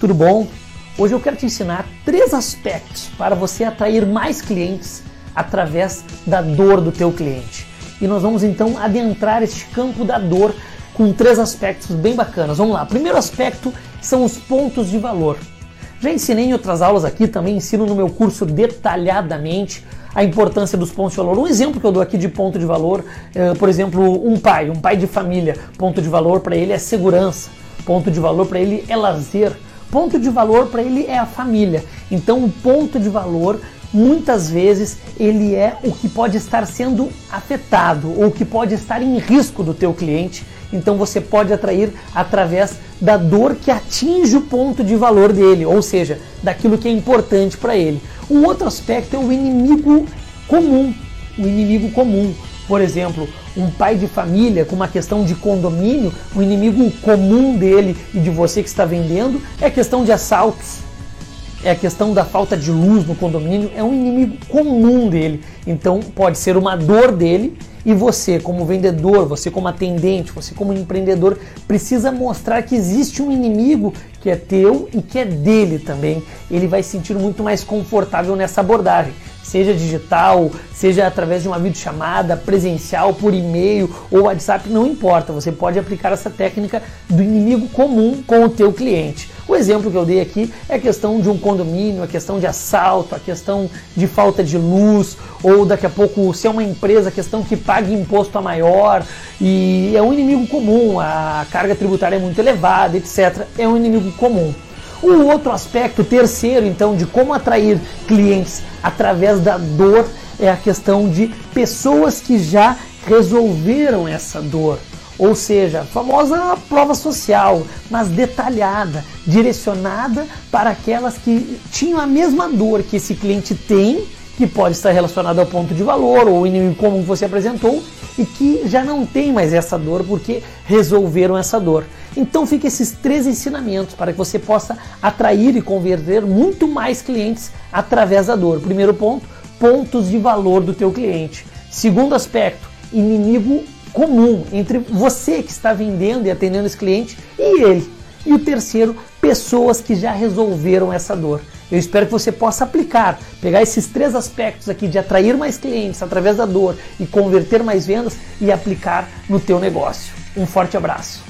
tudo bom? Hoje eu quero te ensinar três aspectos para você atrair mais clientes através da dor do teu cliente. E nós vamos então adentrar este campo da dor com três aspectos bem bacanas. Vamos lá. Primeiro aspecto são os pontos de valor. Já ensinei em outras aulas aqui, também ensino no meu curso detalhadamente a importância dos pontos de valor. Um exemplo que eu dou aqui de ponto de valor, é, por exemplo, um pai, um pai de família, ponto de valor para ele é segurança, ponto de valor para ele é lazer, ponto de valor para ele é a família. Então, o ponto de valor muitas vezes ele é o que pode estar sendo afetado ou que pode estar em risco do teu cliente. Então você pode atrair através da dor que atinge o ponto de valor dele, ou seja, daquilo que é importante para ele. Um outro aspecto é o inimigo comum, o inimigo comum. Por exemplo, um pai de família com uma questão de condomínio, o inimigo comum dele e de você que está vendendo é a questão de assaltos é a questão da falta de luz no condomínio, é um inimigo comum dele. Então pode ser uma dor dele e você, como vendedor, você como atendente, você como empreendedor, precisa mostrar que existe um inimigo que é teu e que é dele também. Ele vai se sentir muito mais confortável nessa abordagem seja digital, seja através de uma videochamada, presencial, por e-mail ou WhatsApp, não importa. Você pode aplicar essa técnica do inimigo comum com o teu cliente. O exemplo que eu dei aqui é a questão de um condomínio, a questão de assalto, a questão de falta de luz, ou daqui a pouco se é uma empresa, a questão que paga imposto a maior, e é um inimigo comum, a carga tributária é muito elevada, etc. É um inimigo comum. O outro aspecto, terceiro, então, de como atrair clientes através da dor é a questão de pessoas que já resolveram essa dor. Ou seja, a famosa prova social, mas detalhada, direcionada para aquelas que tinham a mesma dor que esse cliente tem, que pode estar relacionada ao ponto de valor ou inimigo comum que você apresentou, e que já não tem mais essa dor porque resolveram essa dor. Então fica esses três ensinamentos para que você possa atrair e converter muito mais clientes através da dor. Primeiro ponto, pontos de valor do teu cliente. Segundo aspecto, inimigo comum entre você que está vendendo e atendendo esse cliente e ele. E o terceiro, pessoas que já resolveram essa dor. Eu espero que você possa aplicar, pegar esses três aspectos aqui de atrair mais clientes através da dor e converter mais vendas e aplicar no teu negócio. Um forte abraço.